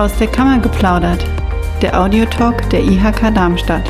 Aus der Kammer geplaudert. Der Audiotalk der IHK Darmstadt.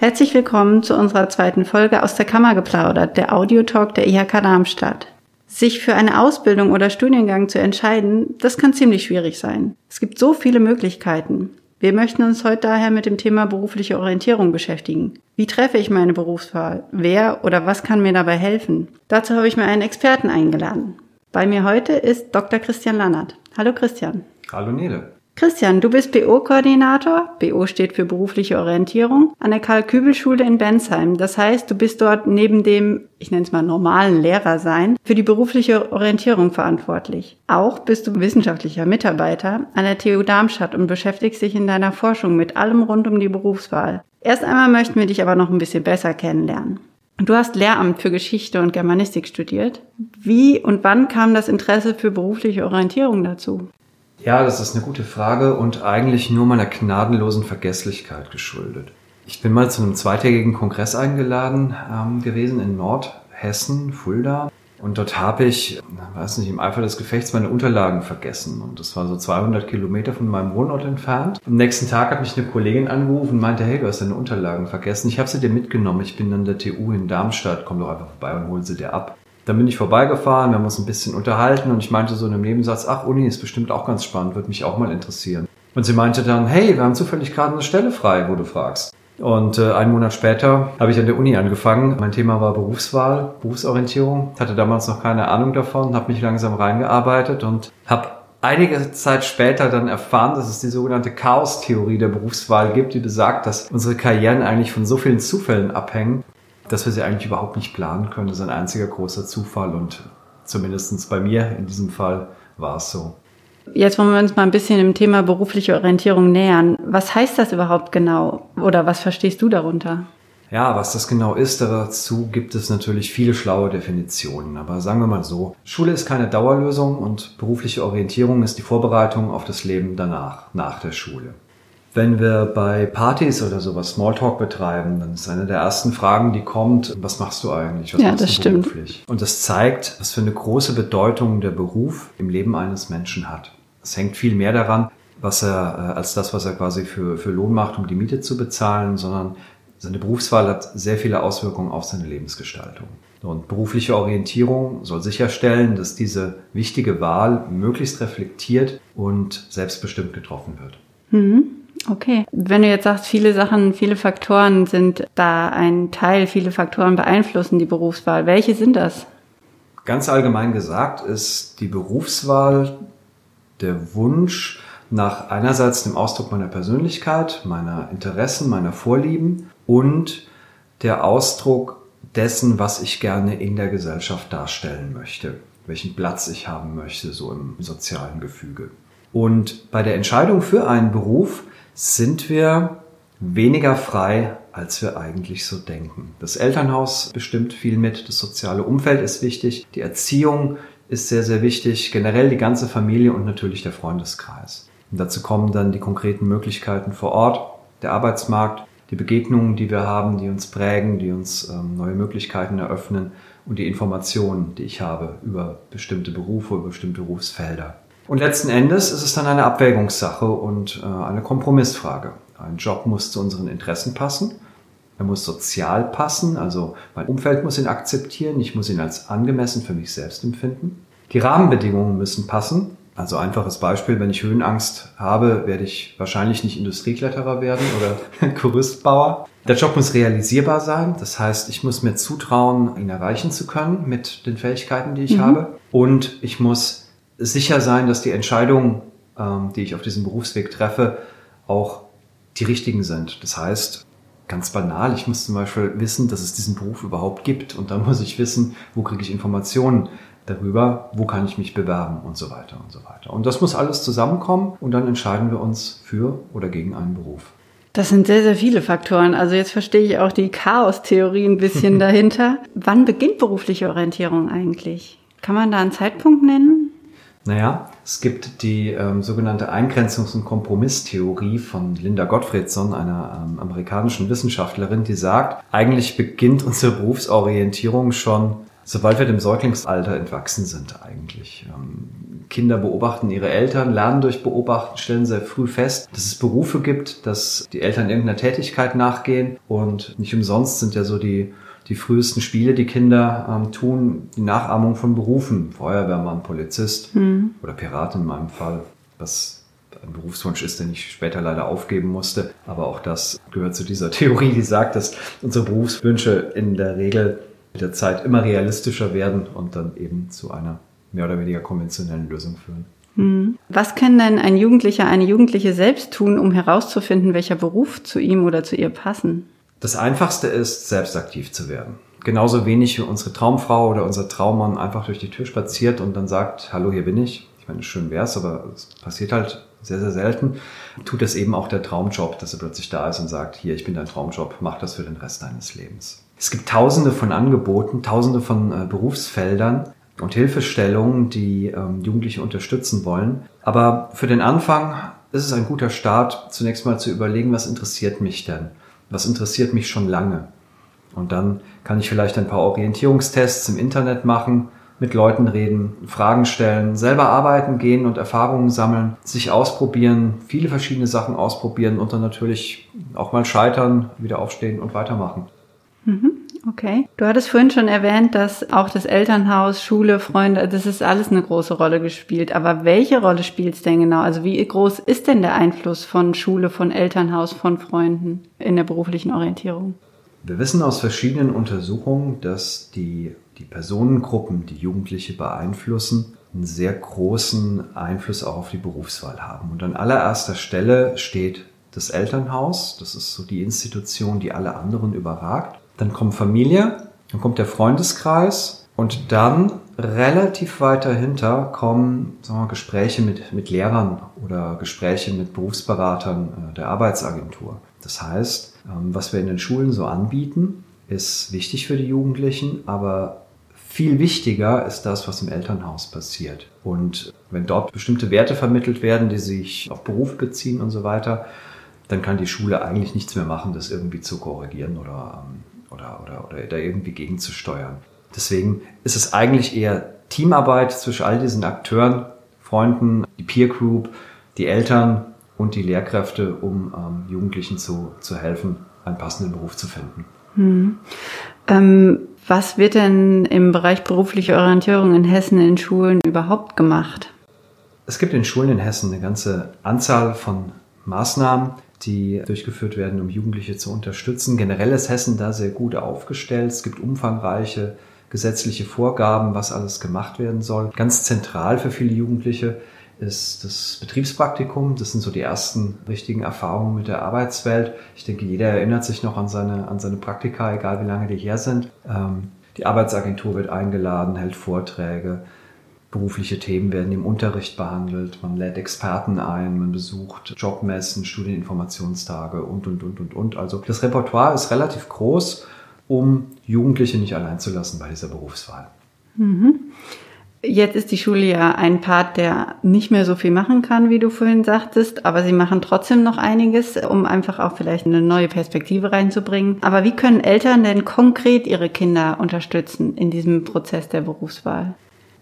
Herzlich willkommen zu unserer zweiten Folge aus der Kammer geplaudert, der Audiotalk der IHK Darmstadt. Sich für eine Ausbildung oder Studiengang zu entscheiden, das kann ziemlich schwierig sein. Es gibt so viele Möglichkeiten. Wir möchten uns heute daher mit dem Thema berufliche Orientierung beschäftigen. Wie treffe ich meine Berufswahl? Wer oder was kann mir dabei helfen? Dazu habe ich mir einen Experten eingeladen. Bei mir heute ist Dr. Christian Lannert. Hallo Christian. Hallo Nele. Christian, du bist BO-Koordinator, BO steht für berufliche Orientierung, an der Karl-Kübel-Schule in Bensheim. Das heißt, du bist dort neben dem, ich nenne es mal normalen Lehrer sein, für die berufliche Orientierung verantwortlich. Auch bist du wissenschaftlicher Mitarbeiter an der TU Darmstadt und beschäftigst dich in deiner Forschung mit allem rund um die Berufswahl. Erst einmal möchten wir dich aber noch ein bisschen besser kennenlernen. Du hast Lehramt für Geschichte und Germanistik studiert. Wie und wann kam das Interesse für berufliche Orientierung dazu? Ja, das ist eine gute Frage und eigentlich nur meiner gnadenlosen Vergesslichkeit geschuldet. Ich bin mal zu einem zweitägigen Kongress eingeladen ähm, gewesen in Nordhessen, Fulda. Und dort habe ich, weiß nicht, im Eifer des Gefechts meine Unterlagen vergessen. Und das war so 200 Kilometer von meinem Wohnort entfernt. Am nächsten Tag hat mich eine Kollegin angerufen und meinte, hey, du hast deine Unterlagen vergessen. Ich habe sie dir mitgenommen. Ich bin an der TU in Darmstadt. Komm doch einfach vorbei und hol sie dir ab. Dann bin ich vorbeigefahren, wir haben uns ein bisschen unterhalten und ich meinte so in einem Nebensatz, ach, Uni ist bestimmt auch ganz spannend, würde mich auch mal interessieren. Und sie meinte dann, hey, wir haben zufällig gerade eine Stelle frei, wo du fragst. Und äh, einen Monat später habe ich an der Uni angefangen. Mein Thema war Berufswahl, Berufsorientierung. Hatte damals noch keine Ahnung davon, habe mich langsam reingearbeitet und habe einige Zeit später dann erfahren, dass es die sogenannte Chaos-Theorie der Berufswahl gibt, die besagt, dass unsere Karrieren eigentlich von so vielen Zufällen abhängen dass wir sie eigentlich überhaupt nicht planen können. Das ist ein einziger großer Zufall und zumindest bei mir in diesem Fall war es so. Jetzt wollen wir uns mal ein bisschen dem Thema berufliche Orientierung nähern. Was heißt das überhaupt genau oder was verstehst du darunter? Ja, was das genau ist, dazu gibt es natürlich viele schlaue Definitionen. Aber sagen wir mal so, Schule ist keine Dauerlösung und berufliche Orientierung ist die Vorbereitung auf das Leben danach, nach der Schule. Wenn wir bei Partys oder sowas Smalltalk betreiben, dann ist eine der ersten Fragen, die kommt, was machst du eigentlich? Was ja, machst das du stimmt. beruflich? Und das zeigt, was für eine große Bedeutung der Beruf im Leben eines Menschen hat. Es hängt viel mehr daran, was er, äh, als das, was er quasi für, für Lohn macht, um die Miete zu bezahlen, sondern seine Berufswahl hat sehr viele Auswirkungen auf seine Lebensgestaltung. Und berufliche Orientierung soll sicherstellen, dass diese wichtige Wahl möglichst reflektiert und selbstbestimmt getroffen wird. Mhm. Okay. Wenn du jetzt sagst, viele Sachen, viele Faktoren sind da ein Teil, viele Faktoren beeinflussen die Berufswahl. Welche sind das? Ganz allgemein gesagt ist die Berufswahl der Wunsch nach einerseits dem Ausdruck meiner Persönlichkeit, meiner Interessen, meiner Vorlieben und der Ausdruck dessen, was ich gerne in der Gesellschaft darstellen möchte, welchen Platz ich haben möchte, so im sozialen Gefüge. Und bei der Entscheidung für einen Beruf sind wir weniger frei, als wir eigentlich so denken. Das Elternhaus bestimmt viel mit, das soziale Umfeld ist wichtig, die Erziehung ist sehr, sehr wichtig, generell die ganze Familie und natürlich der Freundeskreis. Und dazu kommen dann die konkreten Möglichkeiten vor Ort, der Arbeitsmarkt, die Begegnungen, die wir haben, die uns prägen, die uns ähm, neue Möglichkeiten eröffnen und die Informationen, die ich habe über bestimmte Berufe, über bestimmte Berufsfelder. Und letzten Endes ist es dann eine Abwägungssache und äh, eine Kompromissfrage. Ein Job muss zu unseren Interessen passen. Er muss sozial passen, also mein Umfeld muss ihn akzeptieren, ich muss ihn als angemessen für mich selbst empfinden. Die Rahmenbedingungen müssen passen. Also einfaches Beispiel, wenn ich Höhenangst habe, werde ich wahrscheinlich nicht Industriekletterer werden oder Gerüstbauer. Der Job muss realisierbar sein, das heißt, ich muss mir zutrauen, ihn erreichen zu können mit den Fähigkeiten, die ich mhm. habe. Und ich muss sicher sein, dass die Entscheidungen, ähm, die ich auf diesem Berufsweg treffe, auch die richtigen sind. Das heißt, ganz banal, ich muss zum Beispiel wissen, dass es diesen Beruf überhaupt gibt und dann muss ich wissen, wo kriege ich Informationen darüber, wo kann ich mich bewerben und so weiter und so weiter. Und das muss alles zusammenkommen und dann entscheiden wir uns für oder gegen einen Beruf. Das sind sehr, sehr viele Faktoren. Also jetzt verstehe ich auch die Chaos-Theorie ein bisschen dahinter. Wann beginnt berufliche Orientierung eigentlich? Kann man da einen Zeitpunkt nennen? Naja, es gibt die ähm, sogenannte Eingrenzungs- und Kompromisstheorie von Linda Gottfriedson, einer ähm, amerikanischen Wissenschaftlerin, die sagt, eigentlich beginnt unsere Berufsorientierung schon sobald wir dem Säuglingsalter entwachsen sind eigentlich. Ähm, Kinder beobachten ihre Eltern, lernen durch Beobachten, stellen sehr früh fest, dass es Berufe gibt, dass die Eltern irgendeiner Tätigkeit nachgehen und nicht umsonst sind ja so die die frühesten Spiele, die Kinder ähm, tun, die Nachahmung von Berufen, Feuerwehrmann, Polizist mhm. oder Pirat in meinem Fall, was ein Berufswunsch ist, den ich später leider aufgeben musste. Aber auch das gehört zu dieser Theorie, die sagt, dass unsere Berufswünsche in der Regel mit der Zeit immer realistischer werden und dann eben zu einer mehr oder weniger konventionellen Lösung führen. Hm. Was kann denn ein Jugendlicher, eine Jugendliche selbst tun, um herauszufinden, welcher Beruf zu ihm oder zu ihr passen? Das Einfachste ist, selbst aktiv zu werden. Genauso wenig wie unsere Traumfrau oder unser Traummann einfach durch die Tür spaziert und dann sagt, hallo, hier bin ich. Ich meine, schön wär's, aber es passiert halt sehr, sehr selten. Tut es eben auch der Traumjob, dass er plötzlich da ist und sagt, hier, ich bin dein Traumjob, mach das für den Rest deines Lebens. Es gibt tausende von Angeboten, tausende von äh, Berufsfeldern und Hilfestellungen, die ähm, Jugendliche unterstützen wollen. Aber für den Anfang ist es ein guter Start, zunächst mal zu überlegen, was interessiert mich denn? Was interessiert mich schon lange? Und dann kann ich vielleicht ein paar Orientierungstests im Internet machen, mit Leuten reden, Fragen stellen, selber arbeiten gehen und Erfahrungen sammeln, sich ausprobieren, viele verschiedene Sachen ausprobieren und dann natürlich auch mal scheitern, wieder aufstehen und weitermachen. Mhm. Okay. Du hattest vorhin schon erwähnt, dass auch das Elternhaus, Schule, Freunde, das ist alles eine große Rolle gespielt. Aber welche Rolle spielt es denn genau? Also wie groß ist denn der Einfluss von Schule, von Elternhaus, von Freunden in der beruflichen Orientierung? Wir wissen aus verschiedenen Untersuchungen, dass die, die Personengruppen, die Jugendliche beeinflussen, einen sehr großen Einfluss auch auf die Berufswahl haben. Und an allererster Stelle steht das Elternhaus. Das ist so die Institution, die alle anderen überragt. Dann kommt Familie, dann kommt der Freundeskreis und dann relativ weit dahinter kommen sagen wir, Gespräche mit, mit Lehrern oder Gespräche mit Berufsberatern äh, der Arbeitsagentur. Das heißt, ähm, was wir in den Schulen so anbieten, ist wichtig für die Jugendlichen, aber viel wichtiger ist das, was im Elternhaus passiert. Und wenn dort bestimmte Werte vermittelt werden, die sich auf Beruf beziehen und so weiter, dann kann die Schule eigentlich nichts mehr machen, das irgendwie zu korrigieren oder ähm, oder, oder, oder da irgendwie gegenzusteuern. Deswegen ist es eigentlich eher Teamarbeit zwischen all diesen Akteuren, Freunden, die Peer Group, die Eltern und die Lehrkräfte, um ähm, Jugendlichen zu, zu helfen, einen passenden Beruf zu finden. Hm. Ähm, was wird denn im Bereich berufliche Orientierung in Hessen in Schulen überhaupt gemacht? Es gibt in Schulen in Hessen eine ganze Anzahl von Maßnahmen, die durchgeführt werden, um Jugendliche zu unterstützen. Generell ist Hessen da sehr gut aufgestellt. Es gibt umfangreiche gesetzliche Vorgaben, was alles gemacht werden soll. Ganz zentral für viele Jugendliche ist das Betriebspraktikum. Das sind so die ersten richtigen Erfahrungen mit der Arbeitswelt. Ich denke, jeder erinnert sich noch an seine, an seine Praktika, egal wie lange die her sind. Ähm, die Arbeitsagentur wird eingeladen, hält Vorträge berufliche Themen werden im Unterricht behandelt, man lädt Experten ein, man besucht Jobmessen, Studieninformationstage und, und, und, und, und. Also das Repertoire ist relativ groß, um Jugendliche nicht allein zu lassen bei dieser Berufswahl. Mhm. Jetzt ist die Schule ja ein Part, der nicht mehr so viel machen kann, wie du vorhin sagtest, aber sie machen trotzdem noch einiges, um einfach auch vielleicht eine neue Perspektive reinzubringen. Aber wie können Eltern denn konkret ihre Kinder unterstützen in diesem Prozess der Berufswahl?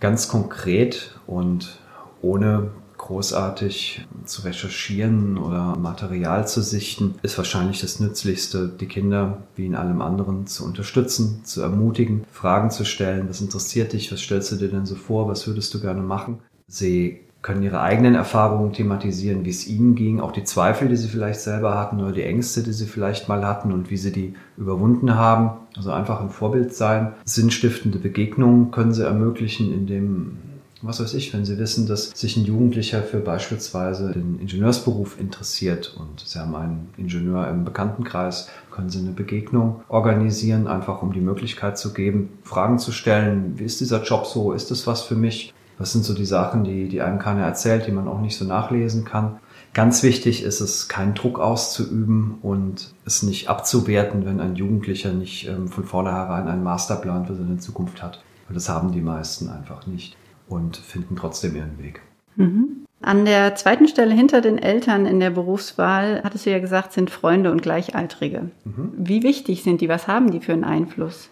Ganz konkret und ohne großartig zu recherchieren oder Material zu sichten, ist wahrscheinlich das Nützlichste, die Kinder wie in allem anderen zu unterstützen, zu ermutigen, Fragen zu stellen. Was interessiert dich? Was stellst du dir denn so vor? Was würdest du gerne machen? Sie können ihre eigenen Erfahrungen thematisieren, wie es ihnen ging, auch die Zweifel, die sie vielleicht selber hatten oder die Ängste, die sie vielleicht mal hatten und wie sie die überwunden haben. Also einfach ein Vorbild sein. Sinnstiftende Begegnungen können sie ermöglichen, indem was weiß ich, wenn Sie wissen, dass sich ein Jugendlicher für beispielsweise den Ingenieursberuf interessiert und Sie haben einen Ingenieur im Bekanntenkreis, können Sie eine Begegnung organisieren, einfach um die Möglichkeit zu geben, Fragen zu stellen, wie ist dieser Job so, ist das was für mich? Das sind so die Sachen, die, die einem keiner erzählt, die man auch nicht so nachlesen kann. Ganz wichtig ist es, keinen Druck auszuüben und es nicht abzuwerten, wenn ein Jugendlicher nicht ähm, von vornherein einen Masterplan für seine Zukunft hat. Weil das haben die meisten einfach nicht und finden trotzdem ihren Weg. Mhm. An der zweiten Stelle hinter den Eltern in der Berufswahl, hattest du ja gesagt, sind Freunde und Gleichaltrige. Mhm. Wie wichtig sind die? Was haben die für einen Einfluss?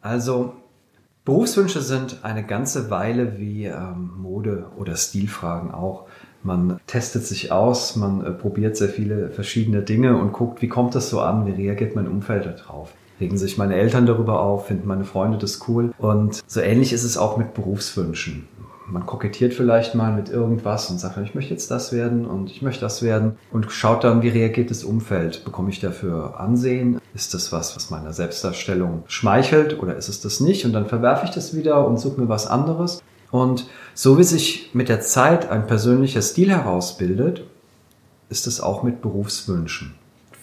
Also Berufswünsche sind eine ganze Weile wie ähm, Mode- oder Stilfragen auch. Man testet sich aus, man äh, probiert sehr viele verschiedene Dinge und guckt, wie kommt das so an, wie reagiert mein Umfeld darauf. Regen sich meine Eltern darüber auf, finden meine Freunde das cool. Und so ähnlich ist es auch mit Berufswünschen man kokettiert vielleicht mal mit irgendwas und sagt, ich möchte jetzt das werden und ich möchte das werden und schaut dann, wie reagiert das Umfeld? Bekomme ich dafür Ansehen? Ist das was, was meiner Selbstdarstellung schmeichelt oder ist es das nicht? Und dann verwerfe ich das wieder und suche mir was anderes. Und so wie sich mit der Zeit ein persönlicher Stil herausbildet, ist es auch mit Berufswünschen.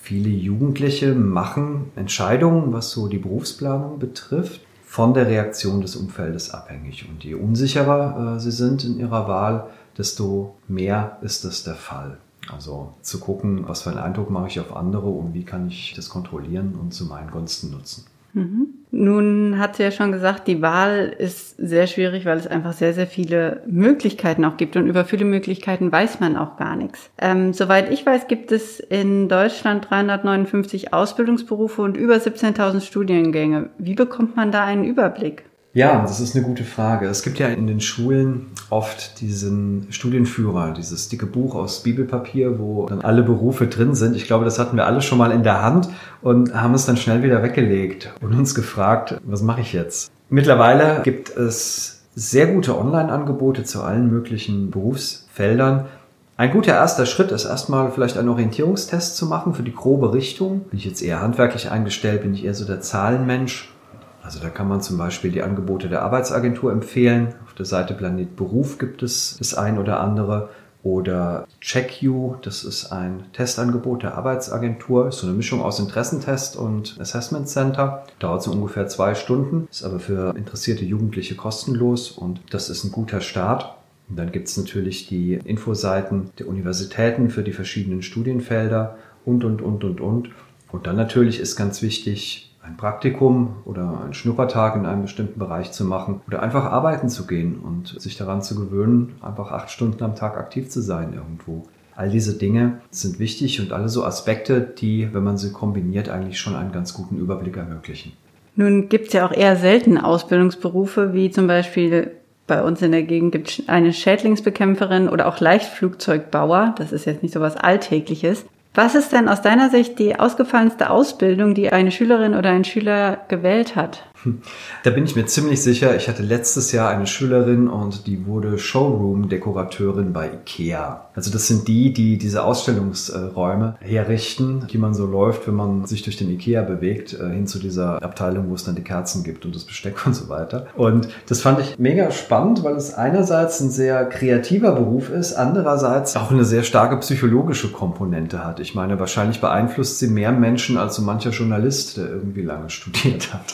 Viele Jugendliche machen Entscheidungen, was so die Berufsplanung betrifft, von der Reaktion des Umfeldes abhängig. Und je unsicherer äh, sie sind in ihrer Wahl, desto mehr ist das der Fall. Also zu gucken, was für einen Eindruck mache ich auf andere und wie kann ich das kontrollieren und zu meinen Gunsten nutzen. Mhm. Nun hat sie ja schon gesagt, die Wahl ist sehr schwierig, weil es einfach sehr, sehr viele Möglichkeiten auch gibt. Und über viele Möglichkeiten weiß man auch gar nichts. Ähm, soweit ich weiß, gibt es in Deutschland 359 Ausbildungsberufe und über 17.000 Studiengänge. Wie bekommt man da einen Überblick? Ja, das ist eine gute Frage. Es gibt ja in den Schulen oft diesen Studienführer, dieses dicke Buch aus Bibelpapier, wo dann alle Berufe drin sind. Ich glaube, das hatten wir alle schon mal in der Hand und haben es dann schnell wieder weggelegt und uns gefragt, was mache ich jetzt? Mittlerweile gibt es sehr gute Online-Angebote zu allen möglichen Berufsfeldern. Ein guter erster Schritt ist erstmal vielleicht einen Orientierungstest zu machen für die grobe Richtung. Bin ich jetzt eher handwerklich eingestellt? Bin ich eher so der Zahlenmensch? Also da kann man zum Beispiel die Angebote der Arbeitsagentur empfehlen. Auf der Seite Planet Beruf gibt es das ein oder andere. Oder CheckU, das ist ein Testangebot der Arbeitsagentur, ist so eine Mischung aus Interessentest und Assessment Center. Dauert so ungefähr zwei Stunden, ist aber für interessierte Jugendliche kostenlos und das ist ein guter Start. Und dann gibt es natürlich die Infoseiten der Universitäten für die verschiedenen Studienfelder und, und, und, und, und. Und dann natürlich ist ganz wichtig, ein Praktikum oder einen Schnuppertag in einem bestimmten Bereich zu machen oder einfach arbeiten zu gehen und sich daran zu gewöhnen, einfach acht Stunden am Tag aktiv zu sein irgendwo. All diese Dinge sind wichtig und alle so Aspekte, die, wenn man sie kombiniert, eigentlich schon einen ganz guten Überblick ermöglichen. Nun gibt es ja auch eher selten Ausbildungsberufe, wie zum Beispiel bei uns in der Gegend gibt es eine Schädlingsbekämpferin oder auch Leichtflugzeugbauer. Das ist jetzt nicht so was Alltägliches. Was ist denn aus deiner Sicht die ausgefallenste Ausbildung, die eine Schülerin oder ein Schüler gewählt hat? Da bin ich mir ziemlich sicher. Ich hatte letztes Jahr eine Schülerin und die wurde Showroom-Dekorateurin bei IKEA. Also das sind die, die diese Ausstellungsräume herrichten, die man so läuft, wenn man sich durch den IKEA bewegt, äh, hin zu dieser Abteilung, wo es dann die Kerzen gibt und das Besteck und so weiter. Und das fand ich mega spannend, weil es einerseits ein sehr kreativer Beruf ist, andererseits auch eine sehr starke psychologische Komponente hat. Ich meine, wahrscheinlich beeinflusst sie mehr Menschen als so mancher Journalist, der irgendwie lange studiert hat.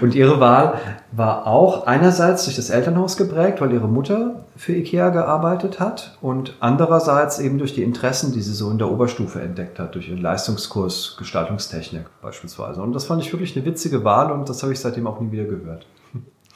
Und ihre Wahl war auch einerseits durch das Elternhaus geprägt, weil ihre Mutter für IKEA gearbeitet hat und andererseits eben durch die Interessen, die sie so in der Oberstufe entdeckt hat, durch ihren Leistungskurs Gestaltungstechnik beispielsweise. Und das fand ich wirklich eine witzige Wahl und das habe ich seitdem auch nie wieder gehört.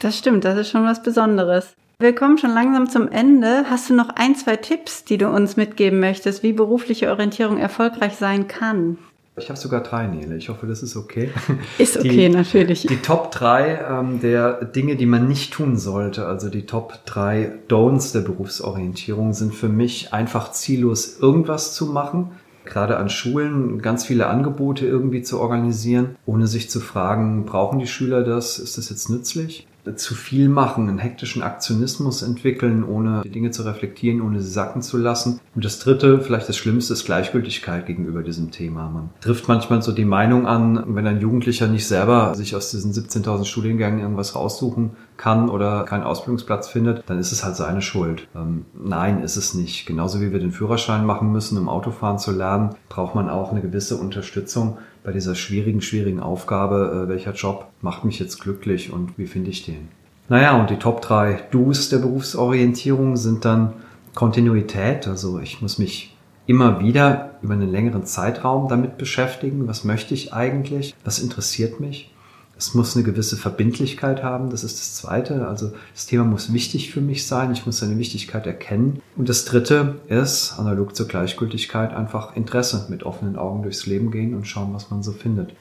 Das stimmt, das ist schon was Besonderes. Wir kommen schon langsam zum Ende. Hast du noch ein, zwei Tipps, die du uns mitgeben möchtest, wie berufliche Orientierung erfolgreich sein kann? Ich habe sogar drei, Nele. Ich hoffe, das ist okay. Ist okay, die, natürlich. Die Top drei ähm, der Dinge, die man nicht tun sollte, also die Top drei Don'ts der Berufsorientierung, sind für mich einfach ziellos irgendwas zu machen. Gerade an Schulen ganz viele Angebote irgendwie zu organisieren, ohne sich zu fragen, brauchen die Schüler das? Ist das jetzt nützlich? Zu viel machen, einen hektischen Aktionismus entwickeln, ohne die Dinge zu reflektieren, ohne sie sacken zu lassen. Und das dritte, vielleicht das Schlimmste, ist Gleichgültigkeit gegenüber diesem Thema. Man trifft manchmal so die Meinung an, wenn ein Jugendlicher nicht selber sich aus diesen 17.000 Studiengängen irgendwas raussuchen kann oder keinen Ausbildungsplatz findet, dann ist es halt seine Schuld. Ähm, nein, ist es nicht. Genauso wie wir den Führerschein machen müssen, um Autofahren zu lernen, braucht man auch eine gewisse Unterstützung bei dieser schwierigen, schwierigen Aufgabe, äh, welcher Job macht mich jetzt glücklich und wie finde ich den? Naja, und die Top 3 Do's der Berufsorientierung sind dann Kontinuität, also ich muss mich immer wieder über einen längeren Zeitraum damit beschäftigen, was möchte ich eigentlich, was interessiert mich. Es muss eine gewisse Verbindlichkeit haben, das ist das Zweite. Also das Thema muss wichtig für mich sein, ich muss seine Wichtigkeit erkennen. Und das Dritte ist, analog zur Gleichgültigkeit, einfach Interesse mit offenen Augen durchs Leben gehen und schauen, was man so findet.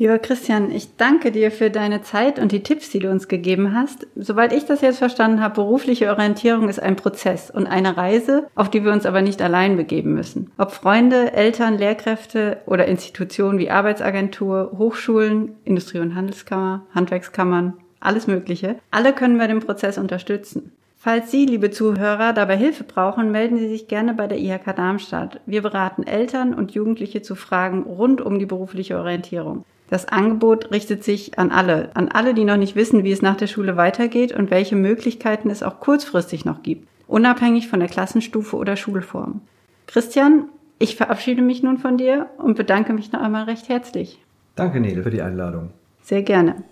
Lieber Christian, ich danke dir für deine Zeit und die Tipps, die du uns gegeben hast. Soweit ich das jetzt verstanden habe, berufliche Orientierung ist ein Prozess und eine Reise, auf die wir uns aber nicht allein begeben müssen. Ob Freunde, Eltern, Lehrkräfte oder Institutionen wie Arbeitsagentur, Hochschulen, Industrie- und Handelskammer, Handwerkskammern, alles Mögliche, alle können wir den Prozess unterstützen. Falls Sie, liebe Zuhörer, dabei Hilfe brauchen, melden Sie sich gerne bei der IHK Darmstadt. Wir beraten Eltern und Jugendliche zu Fragen rund um die berufliche Orientierung. Das Angebot richtet sich an alle, an alle, die noch nicht wissen, wie es nach der Schule weitergeht und welche Möglichkeiten es auch kurzfristig noch gibt, unabhängig von der Klassenstufe oder Schulform. Christian, ich verabschiede mich nun von dir und bedanke mich noch einmal recht herzlich. Danke, Nele, für die Einladung. Sehr gerne.